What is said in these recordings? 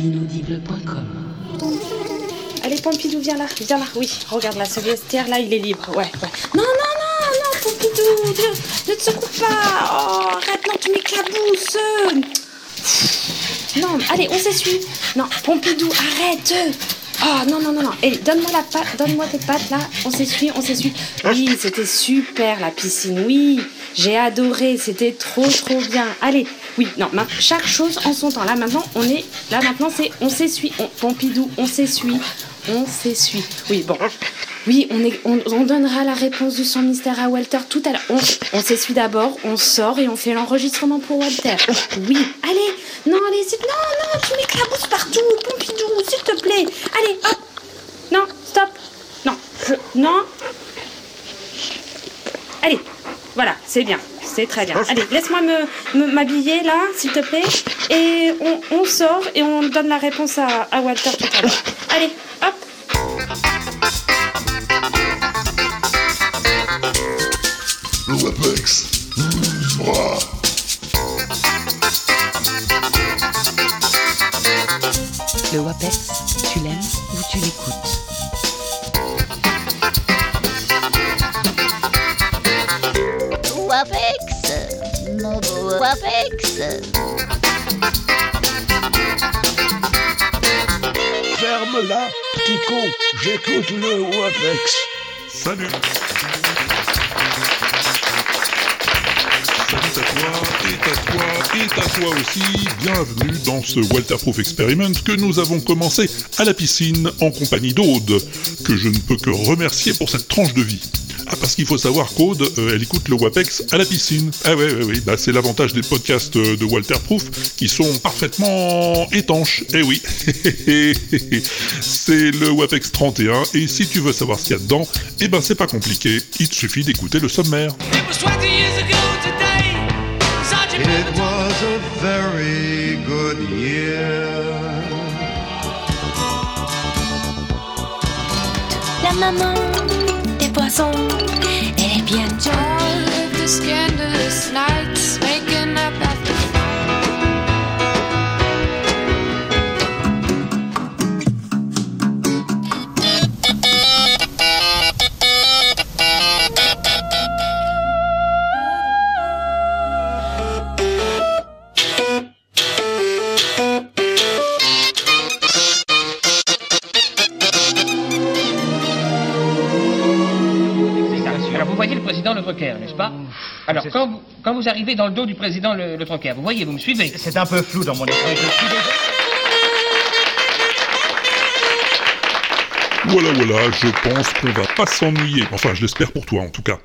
l'inaudible.com. Allez, Pompidou, viens là, viens là. Oui, regarde là, ce vestiaire là, il est libre. Ouais, ouais. Non, non, non, non, Pompidou, ne, ne te secoue pas. Oh, arrête, non, tu m'éclabousses. Non, allez, on s'essuie. Non, Pompidou, arrête. Oh non, non, non, non. Et donne-moi la patte, donne-moi tes pattes là. On s'essuie, on s'essuie. Oui, c'était super la piscine. Oui, j'ai adoré. C'était trop, trop bien. Allez, oui, non, chaque chose en son temps. Là maintenant, on est. Là maintenant, c'est on s'essuie. Pompidou, on s'essuie. On s'essuie. Oui, bon. Oui, on, est, on, on donnera la réponse du son mystère à Walter tout à l'heure. On, on s'essuie d'abord, on sort et on fait l'enregistrement pour Walter. Oui, allez, non, allez, c'est- non, non, tu m'éclabousses partout, Pompidou, s'il te plaît. Allez, hop. Non, stop. Non, je, non. Allez, voilà, c'est bien, c'est très bien. Allez, laisse-moi me, me- m'habiller là, s'il te plaît. Et on, on sort et on donne la réponse à, à Walter tout à l'heure. Allez, hop. Le WebEx. Le WAPEX, tu l'aimes ou tu l'écoutes? Wapex Mon beau Ferme-la, petit con, j'écoute le WAPEX. Salut Salut à toi, et à toi, et à toi aussi. Bienvenue dans ce Walterproof Experiment que nous avons commencé à la piscine en compagnie d'Aude, que je ne peux que remercier pour cette tranche de vie. Ah, parce qu'il faut savoir qu'Aude, euh, elle écoute le WAPEX à la piscine. Ah ouais, ouais, ouais, bah, c'est l'avantage des podcasts euh, de Walterproof qui sont parfaitement étanches. Eh oui, c'est le WAPEX 31 et si tu veux savoir ce qu'il y a dedans, eh ben c'est pas compliqué, il te suffit d'écouter le sommaire. It was 20 years ago today. Sergeant It was a very good year. La maman des poissons, elle est bien All n'est-ce pas Alors quand vous, quand vous arrivez dans le dos du président Le, Le vous voyez, vous me suivez C'est un peu flou dans mon esprit. Voilà, voilà, je pense qu'on va pas s'ennuyer. Enfin, je l'espère pour toi en tout cas.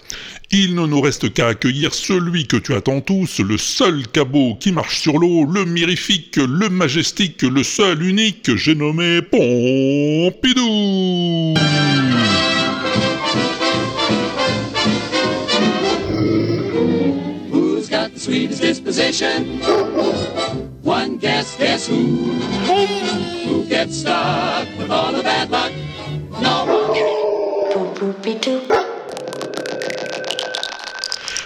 Il ne nous reste qu'à accueillir celui que tu attends tous, le seul cabot qui marche sur l'eau, le mirifique, le majestique, le seul unique, j'ai nommé Pompidou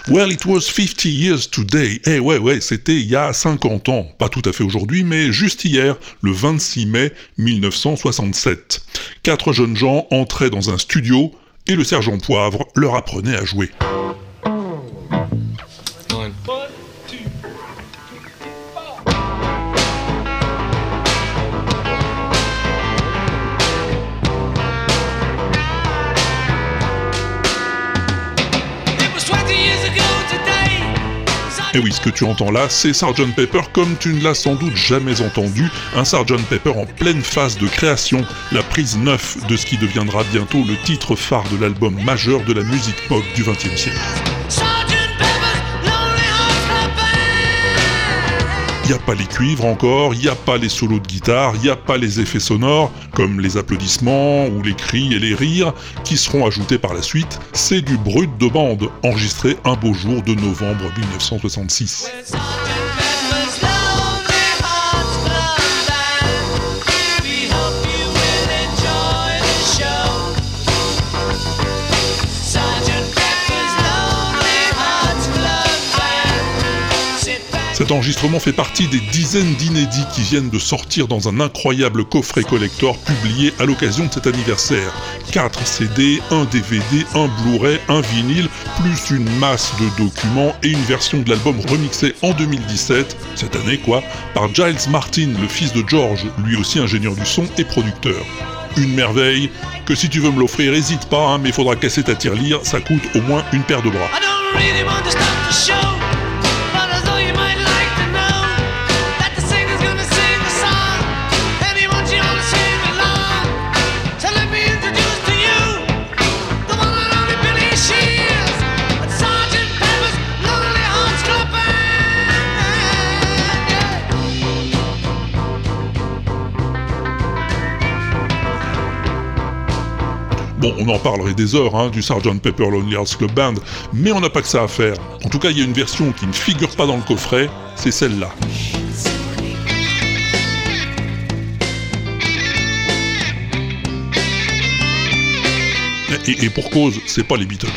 Well, it was 50 years today. Eh ouais, ouais, c'était il y a 50 ans. Pas tout à fait aujourd'hui, mais juste hier, le 26 mai 1967. Quatre jeunes gens entraient dans un studio et le sergent Poivre leur apprenait à jouer. Et oui, ce que tu entends là, c'est Sgt. Pepper comme tu ne l'as sans doute jamais entendu, un Sgt. Pepper en pleine phase de création, la prise neuf de ce qui deviendra bientôt le titre phare de l'album majeur de la musique pop du XXe siècle. N'y a pas les cuivres encore, il n'y a pas les solos de guitare, il n'y a pas les effets sonores, comme les applaudissements ou les cris et les rires, qui seront ajoutés par la suite. C'est du brut de bande, enregistré un beau jour de novembre 1966. Cet enregistrement fait partie des dizaines d'inédits qui viennent de sortir dans un incroyable coffret collector publié à l'occasion de cet anniversaire. 4 CD, un DVD, un Blu-ray, un vinyle, plus une masse de documents et une version de l'album remixé en 2017, cette année quoi, par Giles Martin, le fils de George, lui aussi ingénieur du son et producteur. Une merveille, que si tu veux me l'offrir, hésite pas, hein, mais faudra casser ta tirelire, ça coûte au moins une paire de bras. Bon, on en parlerait des heures hein, du Sgt Pepper Lonely Hearts Club Band, mais on n'a pas que ça à faire. En tout cas, il y a une version qui ne figure pas dans le coffret, c'est celle-là. Et, et pour cause, c'est pas les Beatles.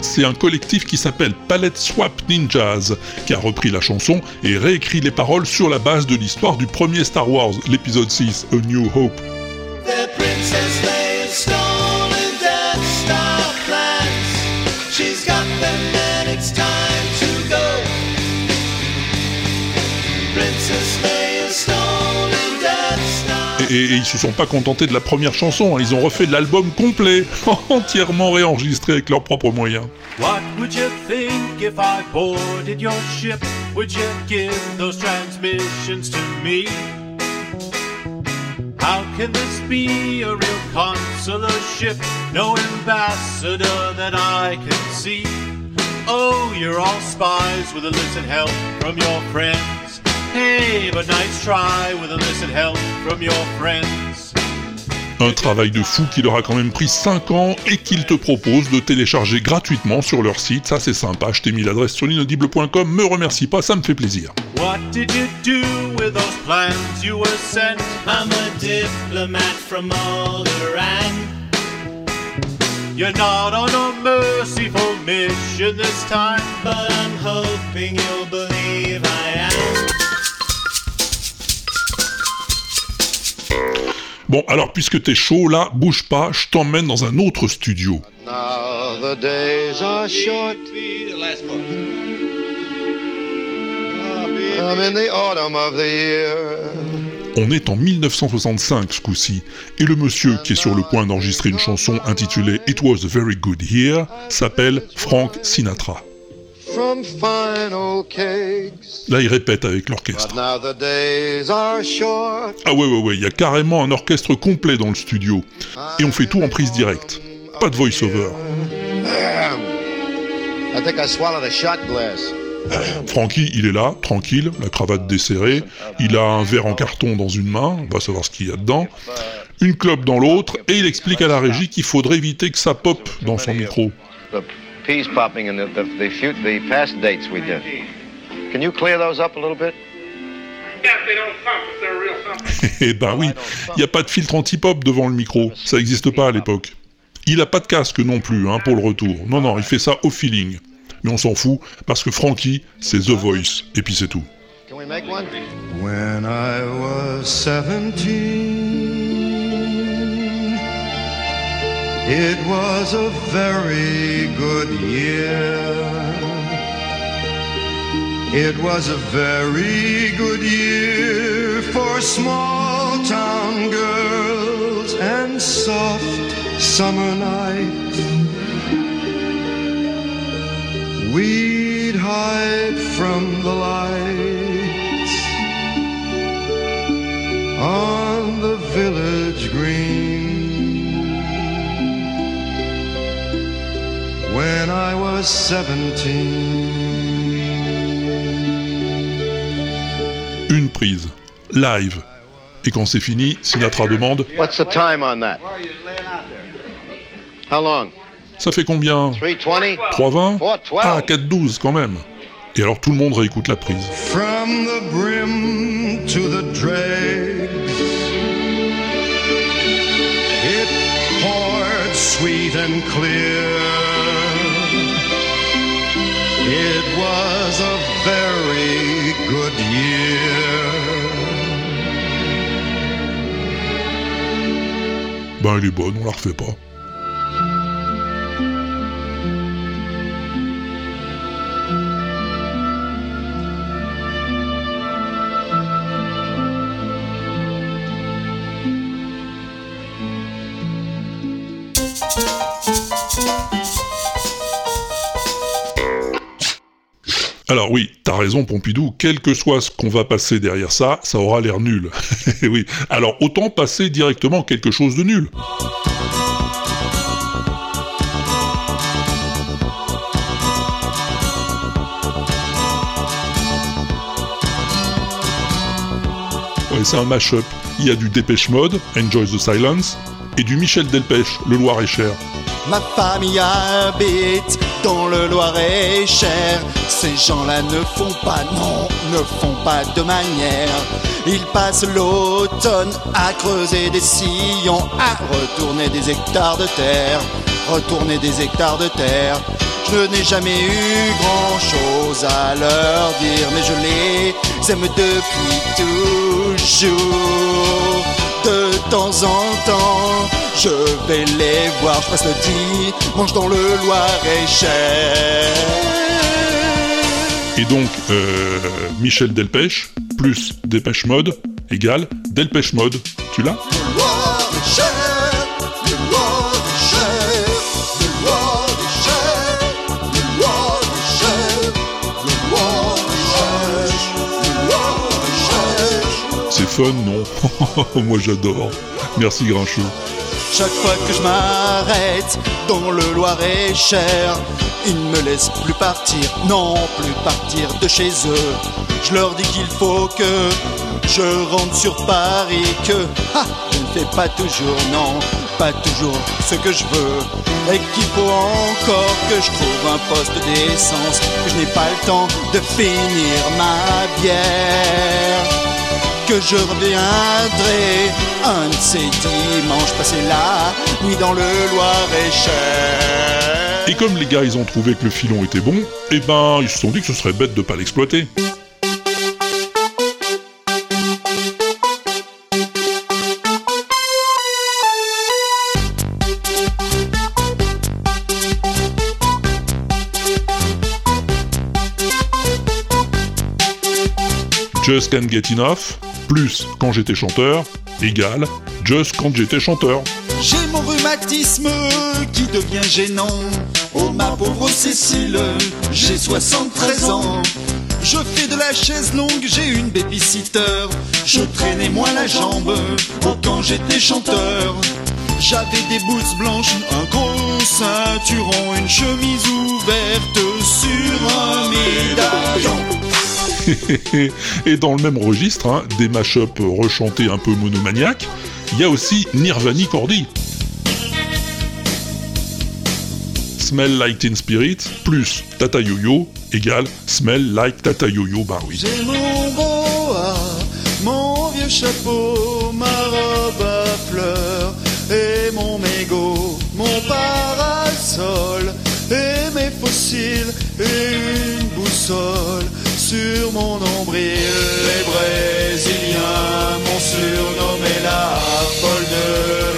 C'est un collectif qui s'appelle Palette Swap Ninjas, qui a repris la chanson et réécrit les paroles sur la base de l'histoire du premier Star Wars, l'épisode 6, A New Hope. Et, ils se sont pas contentés de la première chanson, hein. ils ont refait l'album complet, entièrement réenregistré avec leurs propres moyens. What would you think if I boarded your ship? Would you give those transmissions to me? How can this be a real consular ship? No ambassador that I can see. Oh, you're all spies with illicit help from your friends. Un travail de fou qui leur a quand même pris 5 ans et qu'ils te proposent de télécharger gratuitement sur leur site. Ça c'est sympa, je t'ai mis l'adresse sur l'inaudible.com, me remercie pas, ça me fait plaisir. What did you do with those plans you were sent? I'm a diplomat from You're not on a merciful mission this time, but I'm hoping you'll believe I am. Bon, alors puisque t'es chaud là, bouge pas, je t'emmène dans un autre studio. On est en 1965 ce coup-ci, et le monsieur qui est sur le point d'enregistrer une chanson intitulée It Was a Very Good Year s'appelle Frank Sinatra. Là, il répète avec l'orchestre. Ah ouais, ouais, ouais, il y a carrément un orchestre complet dans le studio. Et on fait tout en prise directe. Pas de voice-over. Frankie, il est là, tranquille, la cravate desserrée. Il a un verre en carton dans une main, on va savoir ce qu'il y a dedans. Une clope dans l'autre, et il explique à la régie qu'il faudrait éviter que ça pop dans son micro peas popping and the, the, the, the past dates we did. Can you clear those up a little bit? Eh ben oui, il n'y a pas de filtre anti-pop devant le micro, ça n'existe pas à l'époque. Il a pas de casque non plus hein, pour le retour. Non, non, il fait ça au feeling. Mais on s'en fout parce que Frankie, c'est The Voice, et puis c'est tout. When I was 17 It was a very good year. It was a very good year for small town girls and soft summer nights. We'd hide from the lights on when I was 17. Une prise, live. Et quand c'est fini, Sinatra demande What's the time on that? How long? Ça fait combien? 320? 3,20 412. Ah, 4,12 quand même. Et alors tout le monde réécoute la prise. From the brim to the dregs, it poured sweet and clear. It was a very good year. Ben elle est bonne, on la refait pas. Alors oui, t'as raison Pompidou, quel que soit ce qu'on va passer derrière ça, ça aura l'air nul. oui, alors autant passer directement quelque chose de nul. Ouais, c'est un mash-up. Il y a du Dépêche Mode, Enjoy the Silence, et du Michel Delpech, Le Loir-et-Cher. Ma famille habite dans le Loir-et-Cher. Ces gens-là ne font pas, non, ne font pas de manière. Ils passent l'automne à creuser des sillons, à retourner des hectares de terre, retourner des hectares de terre. Je n'ai jamais eu grand chose à leur dire, mais je les aime depuis toujours. De temps en temps, je vais les voir. Je passe le dimanche dans le Loir-et-Cher. Et donc, euh, Michel Delpech, plus Dépêche Mode, égale Delpech Mode. Tu l'as? C'est fun, non? Moi j'adore. Merci Grinchou. Chaque fois que je m'arrête dans le Loir-et-Cher, ils ne me laissent plus partir, non plus partir de chez eux. Je leur dis qu'il faut que je rentre sur Paris, que je ne fais pas toujours, non, pas toujours ce que je veux. Et qu'il faut encore que je trouve un poste d'essence, que je n'ai pas le temps de finir ma bière que je reviendrai un de ces dimanches passés la nuit dans le Loir-et-Cher. Et comme les gars ils ont trouvé que le filon était bon, eh ben ils se sont dit que ce serait bête de pas l'exploiter. Just Can't Get Enough, plus quand j'étais chanteur, égale Just quand j'étais chanteur. J'ai mon rhumatisme qui devient gênant. Oh ma pauvre Cécile, j'ai 73 ans. Je fais de la chaise longue, j'ai une babysitter. Je traînais moins la jambe oh, quand j'étais chanteur. J'avais des blouses blanches, un gros ceinturon, une chemise ouverte sur un médaillon. Et dans le même registre, hein, des mash-up rechantés un peu monomaniaques, il y a aussi Nirvani Cordy. Smell Like Teen Spirit plus Tata Yo-Yo égale Smell Like Tata Yo-Yo, bah oui. Mon boa, mon vieux chapeau, ma robe à et mon mégot, mon parasol et mes fossiles et une boussole sur mon nombril. Les Brésiliens m'ont surnommé la folle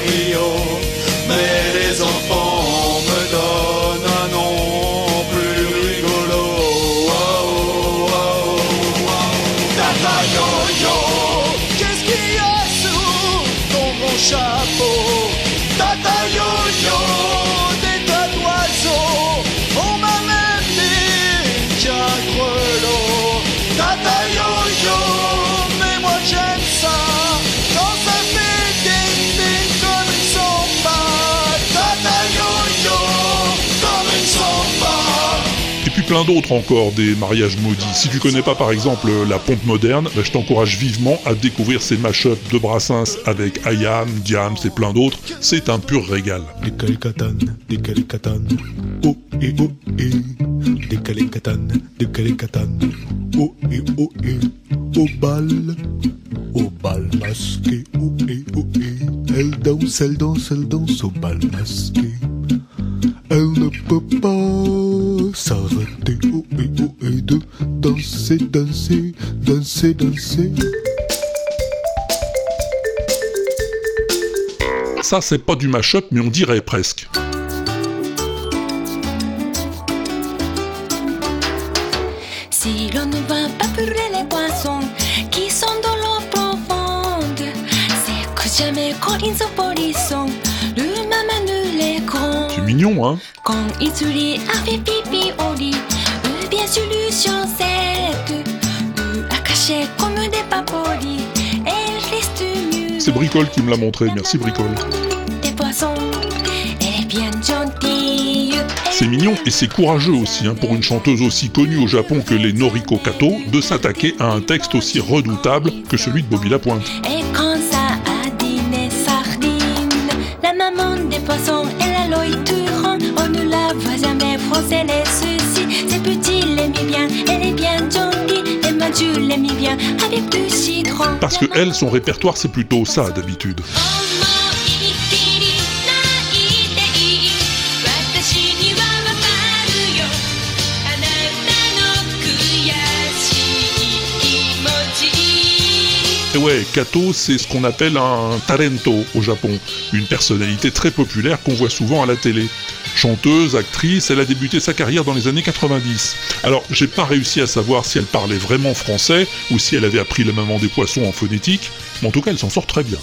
plein d'autres encore, des mariages maudits. Si tu connais pas par exemple la pompe moderne, bah, je t'encourage vivement à découvrir ces mashups de Brassens avec Ayam, Diams et plein d'autres. C'est un pur régal. oh et oh et, oh et oh et, au bal, au bal masqué, oh et oh et, elle danse, elle danse, elle danse au bal masqué. Elle ne peut pas s'arrêter, oh et oh et de danser, danser, danser, danser. Ça, c'est pas du mashup, mais on dirait presque. Si l'on ne va pas brûler les poissons qui sont dans l'eau profonde, c'est que jamais quand ils se c'est Bricole qui me l'a montré, merci Bricole. C'est mignon et c'est courageux aussi hein, pour une chanteuse aussi connue au Japon que les Noriko Kato de s'attaquer à un texte aussi redoutable que celui de Bobby Lapointe. Parce que elle, son répertoire, c'est plutôt ça d'habitude. Ouais, Kato, c'est ce qu'on appelle un talento au Japon, une personnalité très populaire qu'on voit souvent à la télé. Chanteuse, actrice, elle a débuté sa carrière dans les années 90. Alors, j'ai pas réussi à savoir si elle parlait vraiment français ou si elle avait appris le maman des poissons en phonétique, mais en tout cas, elle s'en sort très bien.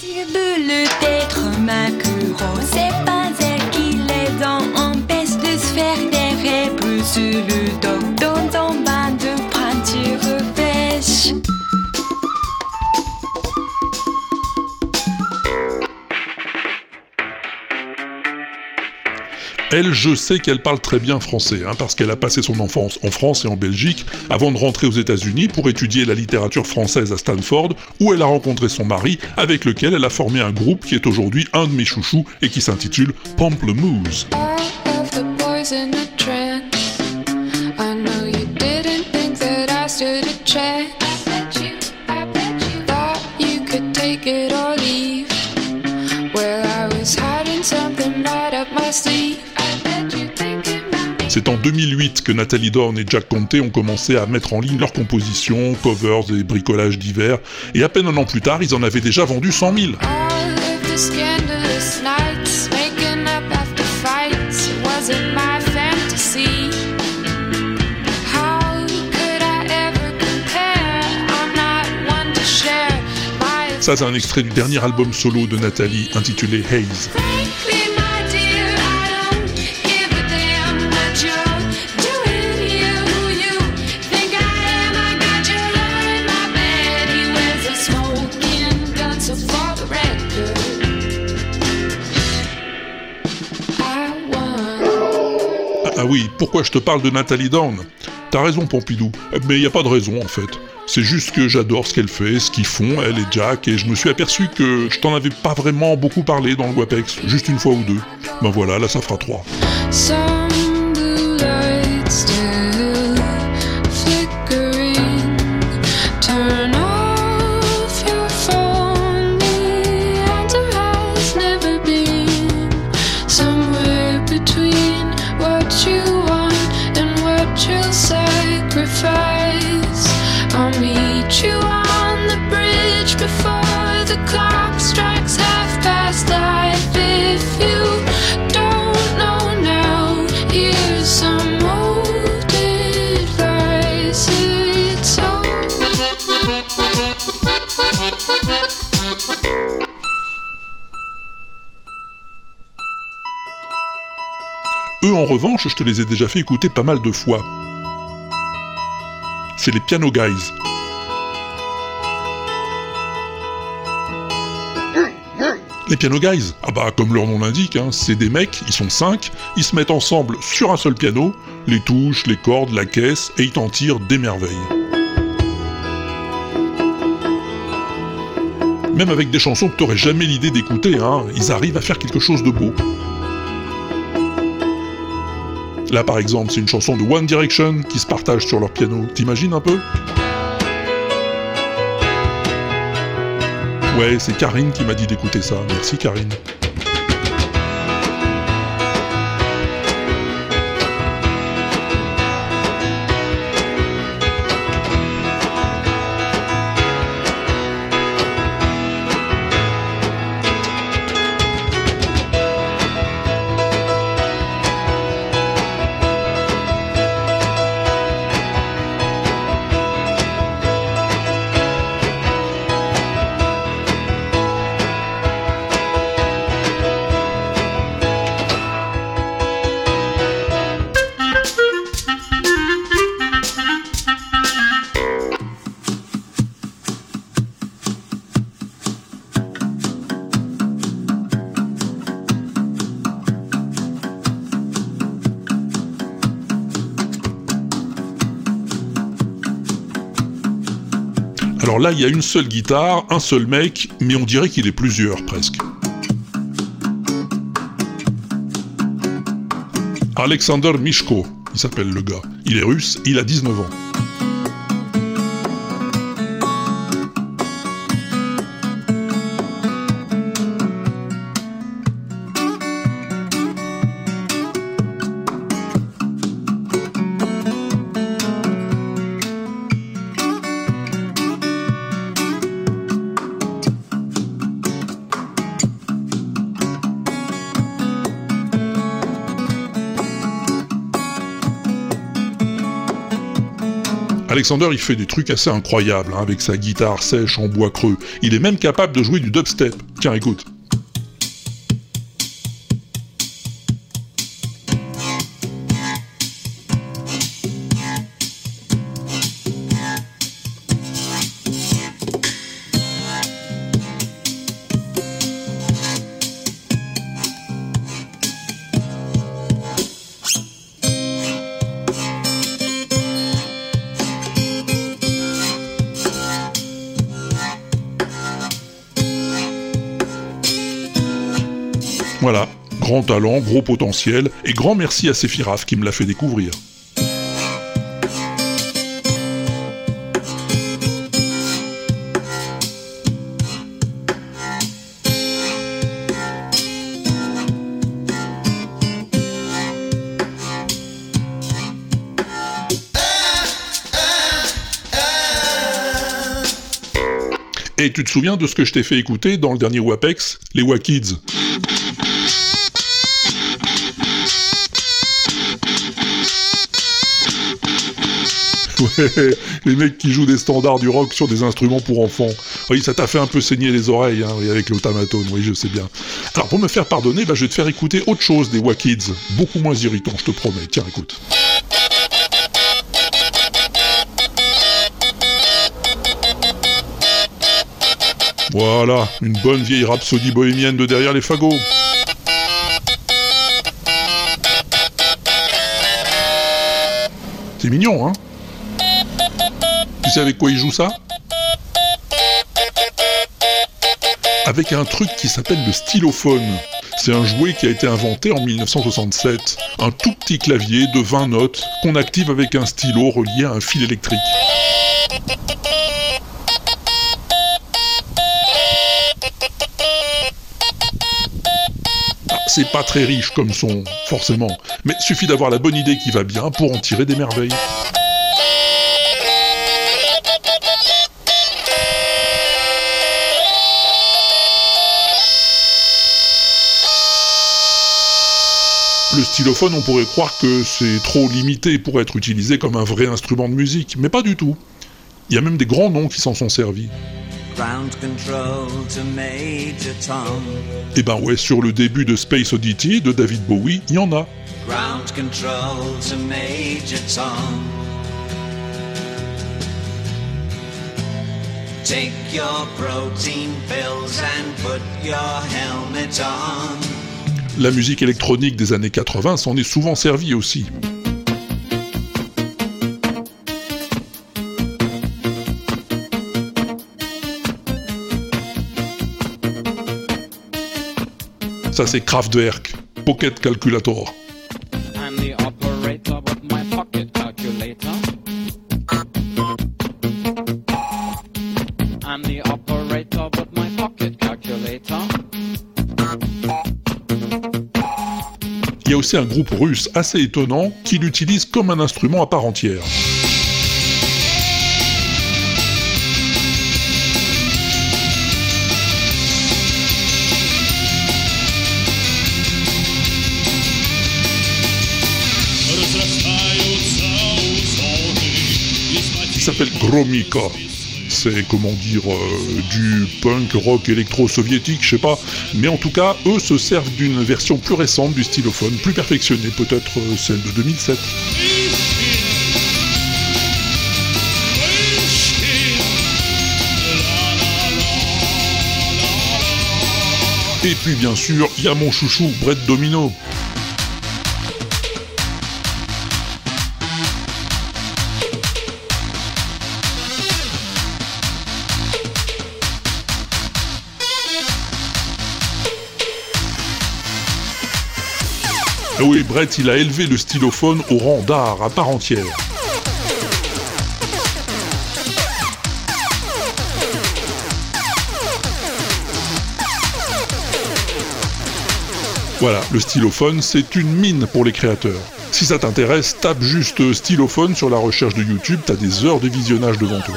Elle, je sais qu'elle parle très bien français, hein, parce qu'elle a passé son enfance en France et en Belgique, avant de rentrer aux États-Unis pour étudier la littérature française à Stanford, où elle a rencontré son mari, avec lequel elle a formé un groupe qui est aujourd'hui un de mes chouchous et qui s'intitule Pamplemousse. I know. C'est en 2008 que Nathalie Dorn et Jack Conte ont commencé à mettre en ligne leurs compositions, covers et bricolages divers, et à peine un an plus tard, ils en avaient déjà vendu 100 000. All of the scandalous nights, making up after fights. It wasn't my fantasy. How could I ever compare? I'm not one to share my Ça, c'est un extrait du dernier album solo de Nathalie, intitulé Haze. Ah, oui, pourquoi je te parle de Nathalie Dorn T'as raison, Pompidou, mais il n'y a pas de raison en fait. C'est juste que j'adore ce qu'elle fait, ce qu'ils font, elle et Jack, et je me suis aperçu que je t'en avais pas vraiment beaucoup parlé dans le WAPEX, juste une fois ou deux. Ben voilà, là ça fera trois. Eux en revanche, je te les ai déjà fait écouter pas mal de fois. C'est les Piano Guys. Les Piano Guys Ah bah comme leur nom l'indique, hein, c'est des mecs, ils sont cinq, ils se mettent ensemble sur un seul piano, les touches, les cordes, la caisse, et ils t'en tirent des merveilles. Même avec des chansons que t'aurais jamais l'idée d'écouter, hein, ils arrivent à faire quelque chose de beau. Là par exemple, c'est une chanson de One Direction qui se partage sur leur piano. T'imagines un peu? Ouais, c'est Karine qui m'a dit d'écouter ça. Merci Karine. Alors là, il y a une seule guitare, un seul mec, mais on dirait qu'il est plusieurs presque. Alexander Mishko, il s'appelle le gars. Il est russe, il a 19 ans. Alexander, il fait des trucs assez incroyables hein, avec sa guitare sèche en bois creux. Il est même capable de jouer du dubstep. Tiens, écoute. Talent, gros potentiel, et grand merci à Sephiraf qui me l'a fait découvrir. Et tu te souviens de ce que je t'ai fait écouter dans le dernier WAPEX, les WAKids? les mecs qui jouent des standards du rock sur des instruments pour enfants. Oui, ça t'a fait un peu saigner les oreilles, hein, avec l'automatone, oui, je sais bien. Alors, pour me faire pardonner, bah, je vais te faire écouter autre chose des Wakids. Beaucoup moins irritant, je te promets. Tiens, écoute. Voilà, une bonne vieille rhapsodie bohémienne de derrière les fagots. C'est mignon, hein? Avec quoi il joue ça Avec un truc qui s'appelle le stylophone. C'est un jouet qui a été inventé en 1967. Un tout petit clavier de 20 notes qu'on active avec un stylo relié à un fil électrique. C'est pas très riche comme son, forcément, mais suffit d'avoir la bonne idée qui va bien pour en tirer des merveilles. Le stylophone, on pourrait croire que c'est trop limité pour être utilisé comme un vrai instrument de musique, mais pas du tout. Il y a même des grands noms qui s'en sont servis. Et ben ouais, sur le début de Space Oddity de David Bowie, il y en a. Ground control to Major Tom. Take your protein pills and put your helmet on. La musique électronique des années 80 s'en est souvent servie aussi. Ça c'est Kraftwerk, Pocket Calculator. A aussi un groupe russe assez étonnant qui l'utilise comme un instrument à part entière. S'appelle Gromika. C'est comment dire euh, du punk rock électro-soviétique, je sais pas. Mais en tout cas, eux se servent d'une version plus récente du stylophone, plus perfectionnée, peut-être euh, celle de 2007. Et puis bien sûr, il y a mon chouchou, Brett Domino. Oui, Brett, il a élevé le stylophone au rang d'art à part entière. Voilà, le stylophone, c'est une mine pour les créateurs. Si ça t'intéresse, tape juste stylophone sur la recherche de YouTube, t'as des heures de visionnage devant toi.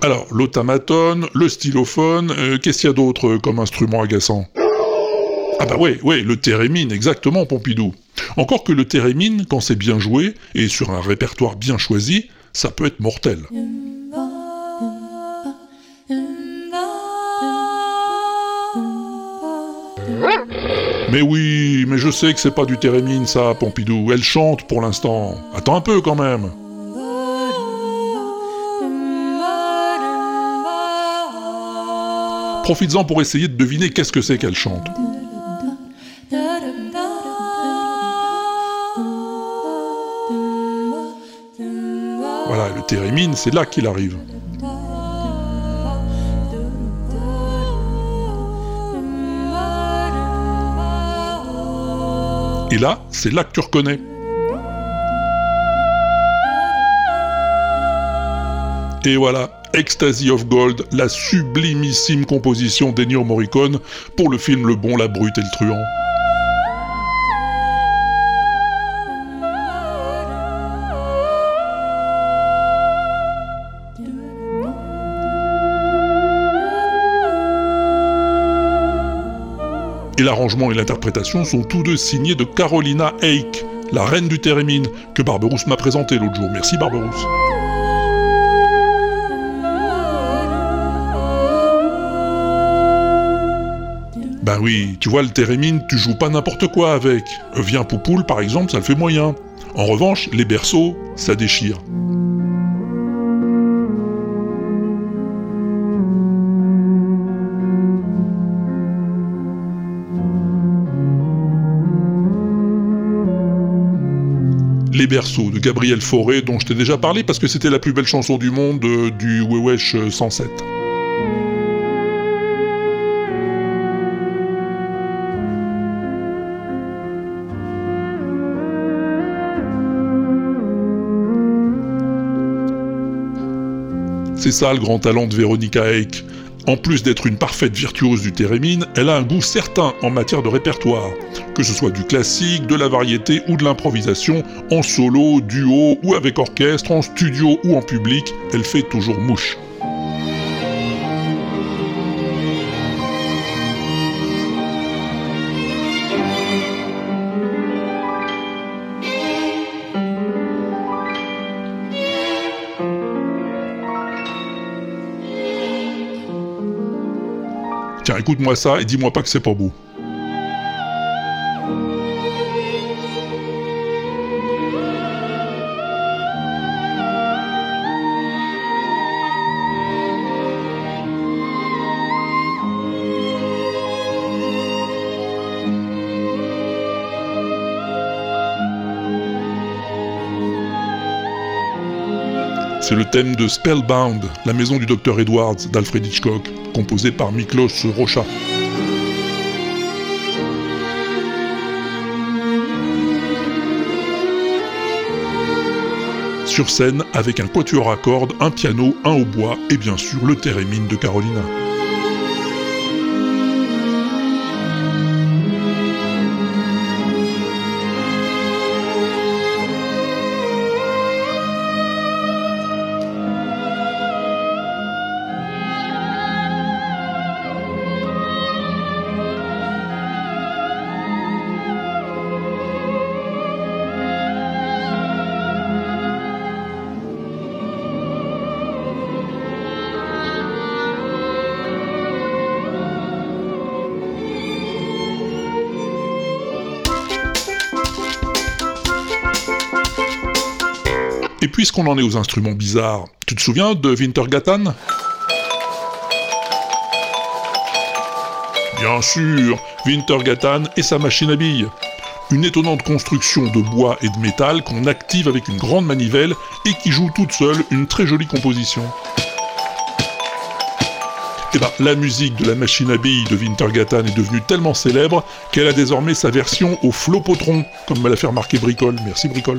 Alors, l'automaton, le stylophone, euh, qu'est-ce qu'il y a d'autre euh, comme instrument agaçant? Ah bah ouais, ouais, le thérémine, exactement, Pompidou. Encore que le thérémine, quand c'est bien joué, et sur un répertoire bien choisi, ça peut être mortel. Mais oui, mais je sais que c'est pas du thérémine ça, Pompidou. Elle chante pour l'instant. Attends un peu quand même. Profites-en pour essayer de deviner qu'est-ce que c'est qu'elle chante. Voilà, le thérémine, c'est là qu'il arrive. Et là, c'est là que tu reconnais. Et voilà, Ecstasy of Gold, la sublimissime composition d'Ennio Morricone pour le film Le Bon, la Brute et le Truand. Et l'arrangement et l'interprétation sont tous deux signés de Carolina Eik, la reine du thérémine, que Barberousse m'a présenté l'autre jour. Merci Barberousse. Ben oui, tu vois le thérémine, tu joues pas n'importe quoi avec. Viens Poupoule par exemple, ça le fait moyen. En revanche, les berceaux, ça déchire. Les berceaux de Gabriel Fauré, dont je t'ai déjà parlé parce que c'était la plus belle chanson du monde euh, du Wewesh 107. C'est ça le grand talent de Véronica Eck. En plus d'être une parfaite virtuose du thérémine, elle a un goût certain en matière de répertoire, que ce soit du classique, de la variété ou de l'improvisation, en solo, duo ou avec orchestre, en studio ou en public, elle fait toujours mouche. Tiens, écoute-moi ça et dis-moi pas que c'est pas beau. C'est le thème de Spellbound, la maison du docteur Edwards d'Alfred Hitchcock, composé par Miklos Rocha. Sur scène, avec un quatuor à cordes, un piano, un hautbois et bien sûr le thérémine de Carolina. Puisqu'on en est aux instruments bizarres, tu te souviens de Wintergatan? Bien sûr, Wintergatan et sa machine à billes. Une étonnante construction de bois et de métal qu'on active avec une grande manivelle et qui joue toute seule une très jolie composition. Et ben, la musique de la machine à billes de Wintergatan est devenue tellement célèbre qu'elle a désormais sa version au flopotron, comme me l'a fait remarquer Bricole. Merci Bricole.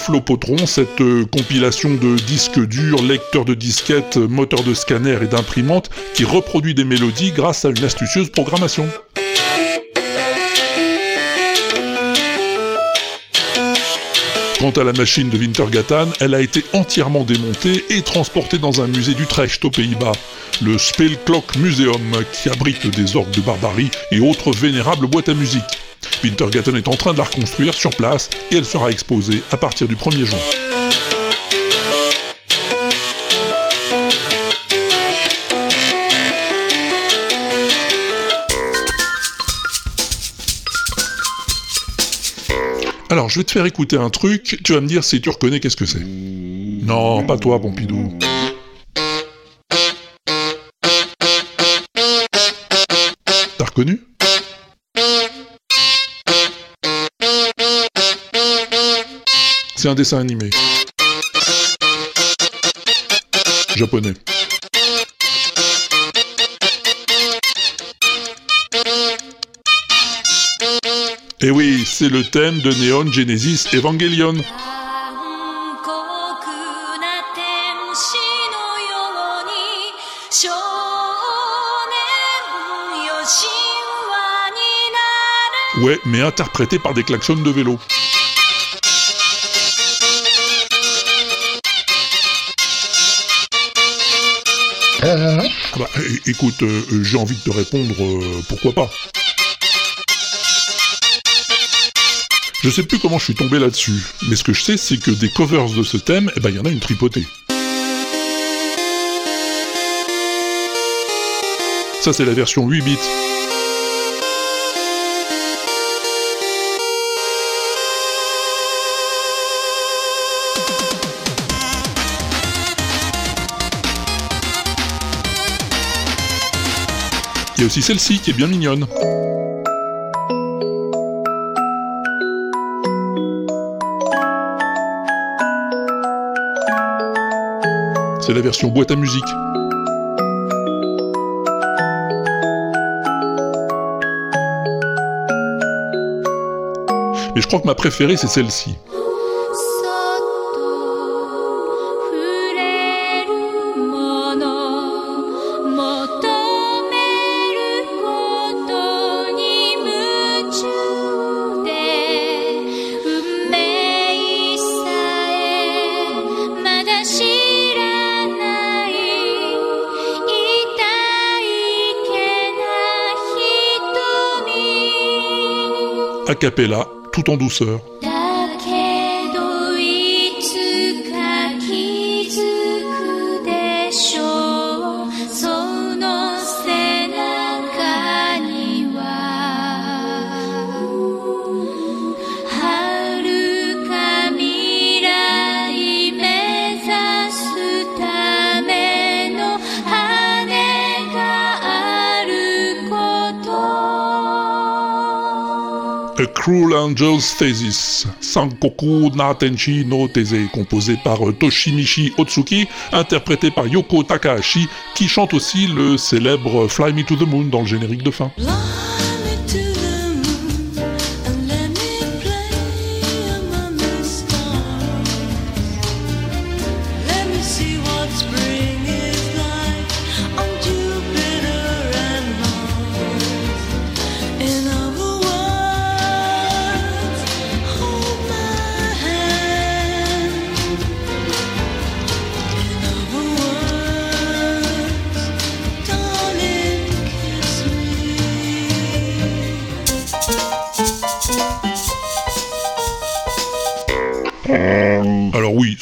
Flopotron, cette euh, compilation de disques durs, lecteurs de disquettes, moteurs de scanner et d'imprimantes qui reproduit des mélodies grâce à une astucieuse programmation. Quant à la machine de Wintergatan, elle a été entièrement démontée et transportée dans un musée d'Utrecht aux Pays-Bas, le Spellclock Museum, qui abrite des orgues de barbarie et autres vénérables boîtes à musique. Wintergatan est en train de la reconstruire sur place et elle sera exposée à partir du 1er juin. Alors, je vais te faire écouter un truc, tu vas me dire si tu reconnais qu'est-ce que c'est. Non, pas toi, Pompidou. T'as reconnu? C'est un dessin animé. Japonais. Et oui, c'est le thème de Neon Genesis Evangelion. Ouais, mais interprété par des klaxons de vélo. Ah bah, écoute, euh, euh, j'ai envie de te répondre, euh, pourquoi pas Je sais plus comment je suis tombé là-dessus, mais ce que je sais, c'est que des covers de ce thème, eh ben, il y en a une tripotée. Ça, c'est la version 8 bits. Aussi celle-ci qui est bien mignonne. C'est la version boîte à musique. Mais je crois que ma préférée, c'est celle-ci. Cappella, tout en douceur. Angel's Thesis, Sankoku Natenchi no Teze, composé par Toshimichi Otsuki, interprété par Yoko Takahashi, qui chante aussi le célèbre Fly Me to the Moon dans le générique de fin.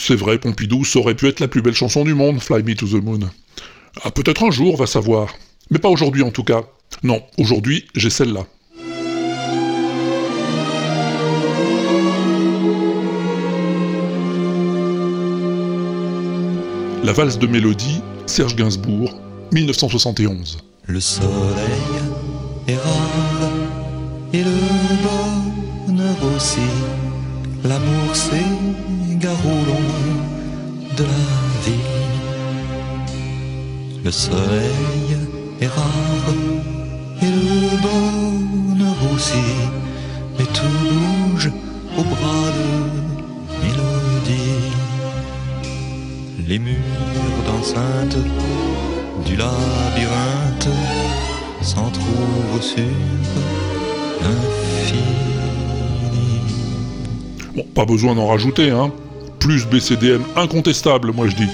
C'est vrai, Pompidou, ça aurait pu être la plus belle chanson du monde, Fly Me to the Moon. Ah, peut-être un jour, va savoir. Mais pas aujourd'hui en tout cas. Non, aujourd'hui, j'ai celle-là. La valse de mélodie, Serge Gainsbourg, 1971. Le soleil et le bonheur aussi. L'amour s'égare de la vie. Le soleil est rare et le bonheur aussi. Mais tout bouge au bras de mélodie. Les murs d'enceinte du labyrinthe s'entrouvent sur l'infini. Bon, pas besoin d'en rajouter, hein. Plus BCDM incontestable, moi je dis.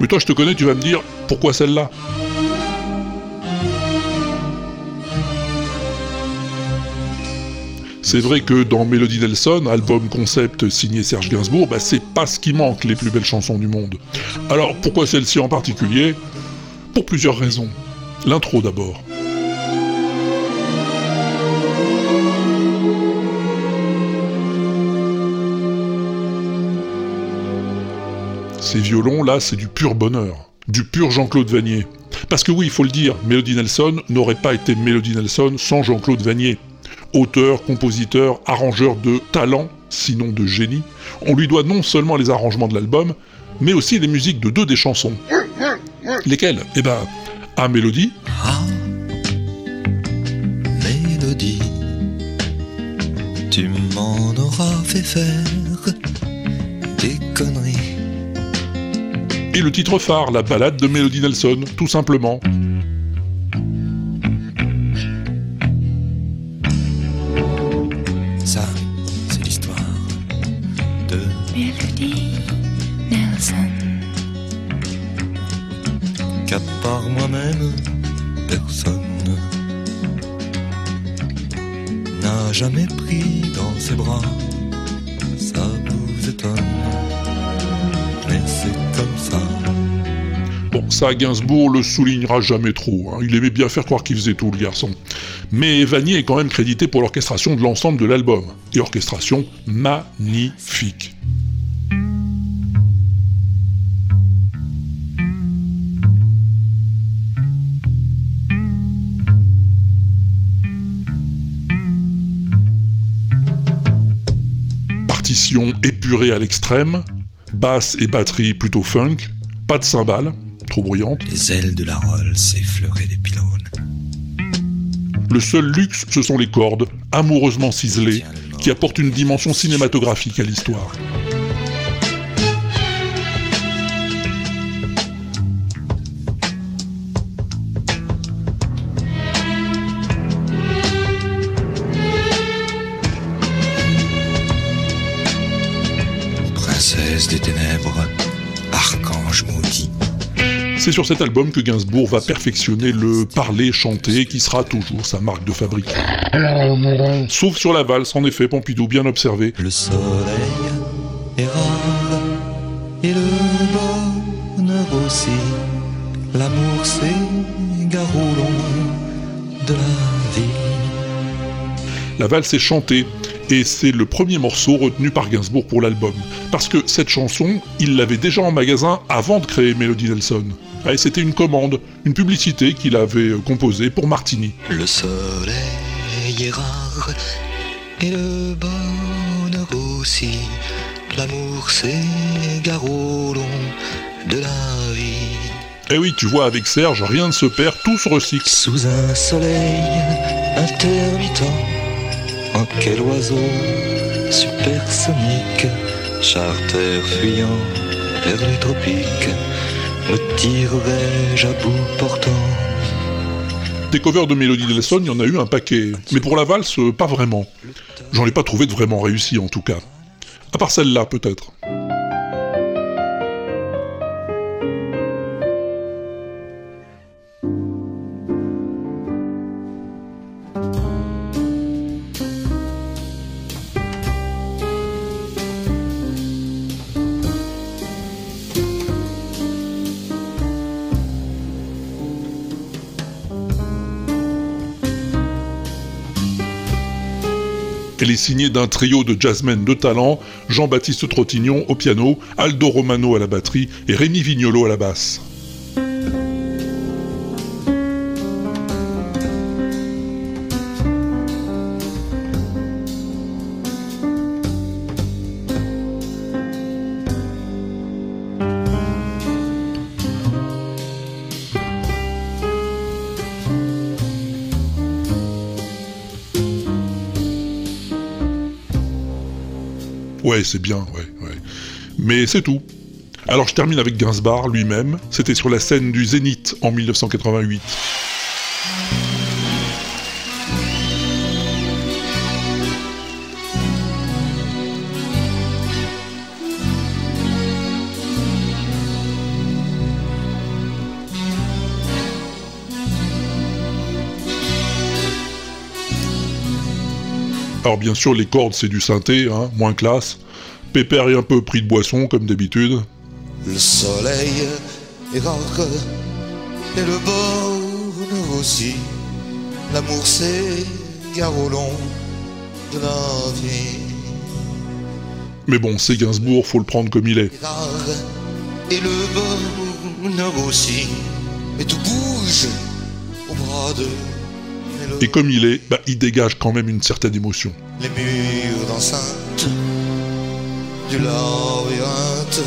Mais toi, je te connais, tu vas me dire, pourquoi celle-là? C'est vrai que dans Melody Nelson, album concept signé Serge Gainsbourg, bah, c'est pas ce qui manque les plus belles chansons du monde. Alors pourquoi celle-ci en particulier? Pour plusieurs raisons. L'intro d'abord. Ces violons là, c'est du pur bonheur, du pur Jean-Claude Vanier. Parce que oui, il faut le dire, Melody Nelson n'aurait pas été Melody Nelson sans Jean-Claude Vanier. Auteur, compositeur, arrangeur de talent, sinon de génie, on lui doit non seulement les arrangements de l'album, mais aussi les musiques de deux des chansons. Lesquelles? Eh ben, à Mélodie, Mélodie, tu m'en auras fait faire des conneries. Et le titre phare, la balade de Melody Nelson, tout simplement. Ça, c'est l'histoire de Mélodie Nelson. qu'à part moi-même, personne n'a jamais pris dans ses bras. Ça, Gainsbourg le soulignera jamais trop. hein. Il aimait bien faire croire qu'il faisait tout, le garçon. Mais Vanier est quand même crédité pour l'orchestration de l'ensemble de l'album. Et orchestration magnifique. Partition épurée à l'extrême, basse et batterie plutôt funk, pas de cymbales, trop bruyantes. Les ailes de la Rolls effleuraient des pylônes. Le seul luxe, ce sont les cordes, amoureusement ciselées, qui apportent une dimension cinématographique à l'histoire. Princesse des ténèbres, archange maudit. C'est sur cet album que Gainsbourg va perfectionner le parler chanté qui sera toujours sa marque de fabrique. Sauf sur la valse, en effet, Pompidou, bien observé. Le soleil est rare et le bonheur aussi. L'amour s'égare au long de la vie. La valse est chantée, et c'est le premier morceau retenu par Gainsbourg pour l'album. Parce que cette chanson, il l'avait déjà en magasin avant de créer Melody Nelson. Ouais, C'était une commande, une publicité qu'il avait euh, composée pour Martini. Le soleil est rare et le bonheur aussi. L'amour s'égare au long de la vie. Eh oui, tu vois, avec Serge, rien ne se perd, tout se recycle. Sous un soleil intermittent, en quel oiseau supersonique, charter fuyant vers les tropiques, portant Des covers de Melody Nelson, il y en a eu un paquet. Mais pour la valse, pas vraiment. J'en ai pas trouvé de vraiment réussi, en tout cas. À part celle-là, peut-être. Signée d'un trio de jazzmen de talent, Jean-Baptiste Trottignon au piano, Aldo Romano à la batterie et Rémi Vignolo à la basse. Ouais, c'est bien, ouais, ouais. Mais c'est tout. Alors je termine avec Gainsbourg lui-même. C'était sur la scène du Zénith en 1988. Alors bien sûr, les cordes c'est du synthé, hein, moins classe. Pépère est un peu pris de boisson comme d'habitude. Le soleil est rare et le bonheur aussi. L'amour s'égare au long de la vie. Mais bon, c'est Gainsbourg, faut le prendre comme il est. Et le bonheur aussi. Mais tout bouge au bras de Et comme il est, bah, il dégage quand même une certaine émotion. les murs d'enceinte du labyrinthe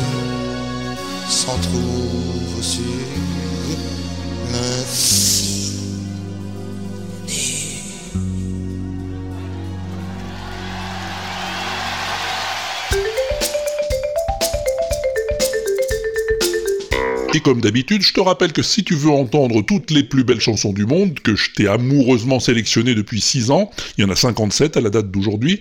s'entrouvent sur l'infini. Et comme d'habitude, je te rappelle que si tu veux entendre toutes les plus belles chansons du monde, que je t'ai amoureusement sélectionné depuis 6 ans, il y en a 57 à la date d'aujourd'hui,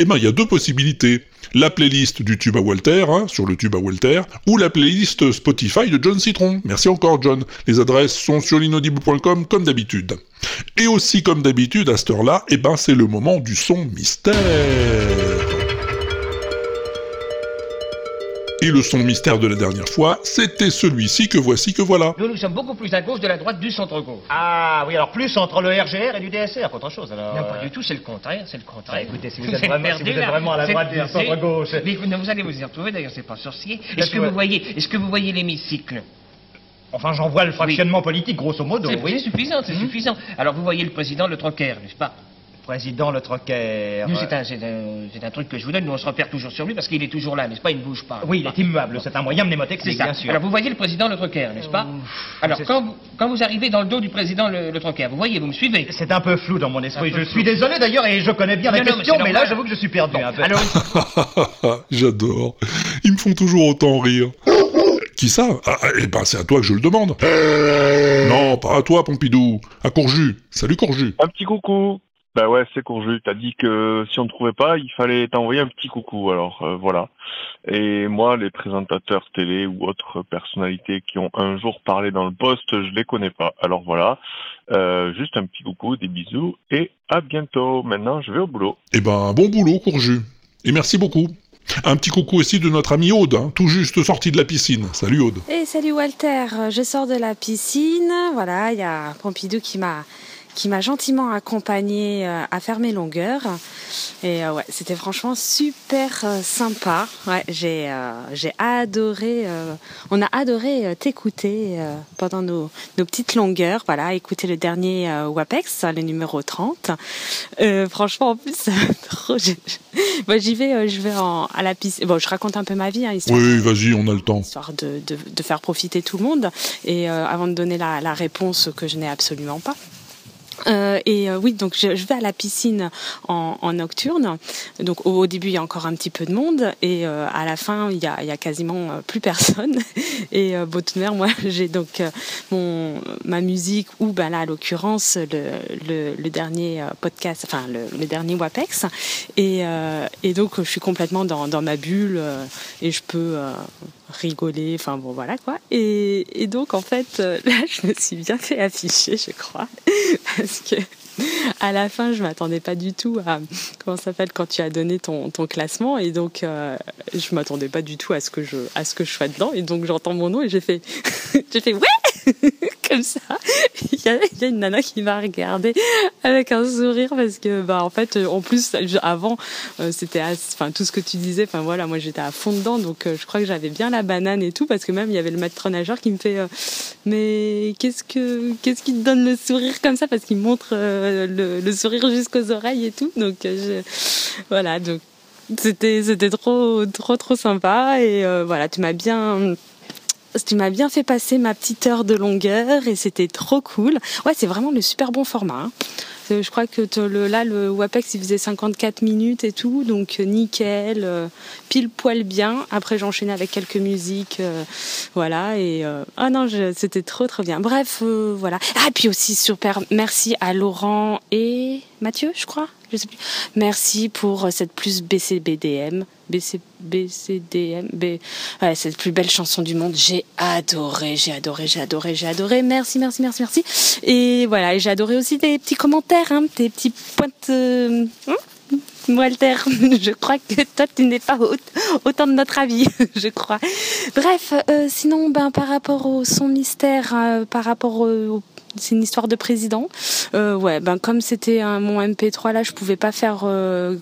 eh ben il y a deux possibilités. La playlist du tube à Walter, hein, sur le tube à Walter, ou la playlist Spotify de John Citron. Merci encore John. Les adresses sont sur l'inaudible.com comme d'habitude. Et aussi comme d'habitude, à cette heure-là, eh ben c'est le moment du son mystère. Et le son mystère de la dernière fois, c'était celui-ci que voici que voilà. Nous, nous sommes beaucoup plus à gauche de la droite du centre-gauche. Ah oui, alors plus entre le RGR et du DSR qu'autre chose alors. Non, pas euh, du tout, c'est le contraire, c'est le contraire. Bah, écoutez, si vous êtes vraiment- si vous êtes vraiment à la droite du centre-gauche. Mais vous, vous allez vous y retrouver, d'ailleurs, c'est pas sorcier. Est-ce que vous voyez, est-ce que vous voyez l'hémicycle? Enfin, j'en vois le fractionnement politique, grosso modo, C'est oui. suffisant, c'est suffisant. Alors vous voyez le président Le Troquer, n'est-ce pas? Président Le Troquer. Nous, c'est un, c'est un- c'est un truc que je vous donne, nous on se repère toujours sur lui parce qu'il est toujours là, n'est-ce pas? Il ne bouge pas. Oui, il est immuable, c'est un moyen C'est mnémotechnique, ça. bien sûr. Alors vous voyez le président Le Troquer, n'est-ce pas? Alors c'est- quand vous, quand vous arrivez dans le dos du président Le, Le Troquer, vous voyez, vous me suivez? C'est un peu flou dans mon esprit. Je flou. suis désolé d'ailleurs et je connais bien la Non, non, mais question, c'est mais, là j'avoue que je suis perdu un peu. Alors, J'adore. Ils me font toujours autant rire. Qui ça? Ah, Eh ben, c'est à toi que je le demande. Non, pas à toi, Pompidou. À Courju. Salut, Courju. Un petit coucou. Bah ouais, c'est Courju. T'as dit que si on ne trouvait pas, il fallait t'envoyer un petit coucou. Alors euh, voilà. Et moi, les présentateurs télé ou autres personnalités qui ont un jour parlé dans le poste, je les connais pas. Alors voilà. Euh, juste un petit coucau, des bisous et à bientôt. Maintenant, je vais au boulot. Eh ben, bon boulot, Courju. Et merci beaucoup. Un petit coucou aussi de notre ami Aude, hein, tout juste sorti de la piscine. Salut Aude. Et salut Walter, je sors de la piscine. Voilà, il y a Pompidou qui m'a qui m'a gentiment accompagné euh, à faire mes longueurs. Et euh, ouais, c'était franchement super euh, sympa. Ouais, j'ai j'ai adoré. on a adoré t'écouter pendant nos, nos petites longueurs. Voilà, écouter le dernier WAPEX, le numéro 30. Euh, franchement, en plus, trop. Moi, j'y vais, je vais en, à la piscine. Bon, je raconte un peu ma vie, hein, Oui, vas-y, on a le temps. histoire de, de, de faire profiter tout le monde. Et euh, avant de donner la, la réponse que je n'ai absolument pas. Euh, et euh, oui, donc je, vais à la piscine en, nocturne. Donc au, début, il y a encore un petit peu de monde, et euh, à la fin, il y a, quasiment plus personne. Et euh, moi, j'ai donc mon ma musique ou ben là, à l'occurrence, le, dernier podcast, enfin le, dernier WAPEX. Et, donc, je suis complètement dans, ma bulle et je peux rigoler. Enfin bon, voilà quoi. Et, donc, en fait, euh, là, je me suis bien fait afficher, je crois, parce que à la fin, je m'attendais pas du tout à comment ça s'appelle quand tu as donné ton, classement et donc euh, je m'attendais pas du tout à ce que je à ce que je sois dedans et donc j'entends mon nom et j'ai fait j'ai fait comme ça. Il y, a, une nana qui m'a regardé avec un sourire parce que bah en fait en plus avant euh, c'était enfin tout ce que tu disais enfin voilà moi j'étais à fond dedans donc euh, je crois que j'avais bien la banane et tout parce que même il y avait le maître nageur qui me fait euh, mais qu'est-ce que qu'est-ce qui te donne le sourire comme ça? Parce qu'il montre euh, le, sourire jusqu'aux oreilles et tout donc euh, voilà donc c'était c'était trop trop trop sympa et euh, voilà tu m'as bien tu m'as bien fait passer ma petite heure de longueur et c'était trop cool. Ouais, c'est vraiment le super bon format. hein. Euh, Je crois que le, là, le WAPEX, il faisait 54 minutes et tout, donc euh, nickel, euh, pile poil bien. Après, j'ai enchaîné avec quelques musiques, voilà. Et euh, ah non, c'était trop trop bien. Bref, voilà. Ah, puis aussi super. Merci à Laurent et Mathieu, je crois. Merci pour euh, cette plus BCBDM. BC, BCDM. B... Ouais, cette plus belle chanson du monde. J'ai adoré, j'ai adoré, j'ai adoré, j'ai adoré. Merci, merci, merci, merci. Et voilà, j'ai adoré aussi tes petits commentaires, hein, tes petits pointes. euh, hein Walter, je crois que toi tu n'es pas au- autant de notre avis, je crois. Bref, euh, sinon, ben par rapport au son mystère, par rapport au- c'est une histoire de président. Euh, ouais, ben comme c'était mon MP3 là, je pouvais pas faire euh,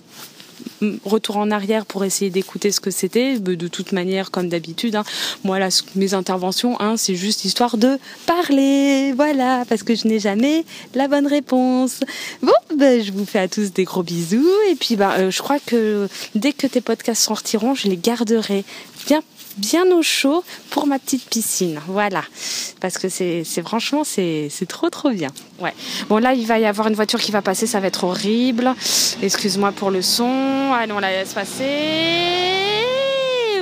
retour en arrière pour essayer d'écouter ce que c'était. De toute manière, comme d'habitude, hein, moi là, mes interventions, hein, c'est juste histoire de parler, voilà, parce que je n'ai jamais la bonne réponse. Bon, ben, je vous fais à tous des gros bisous et puis ben, euh, je crois que dès que tes podcasts sortiront, je les garderai bien bien au chaud pour ma petite piscine. Voilà. Parce que c'est franchement, c'est trop, trop bien. Ouais. Bon, là, il va y avoir une voiture qui va passer, ça va être horrible. Excuse-moi pour le son. Allez, on la laisse passer.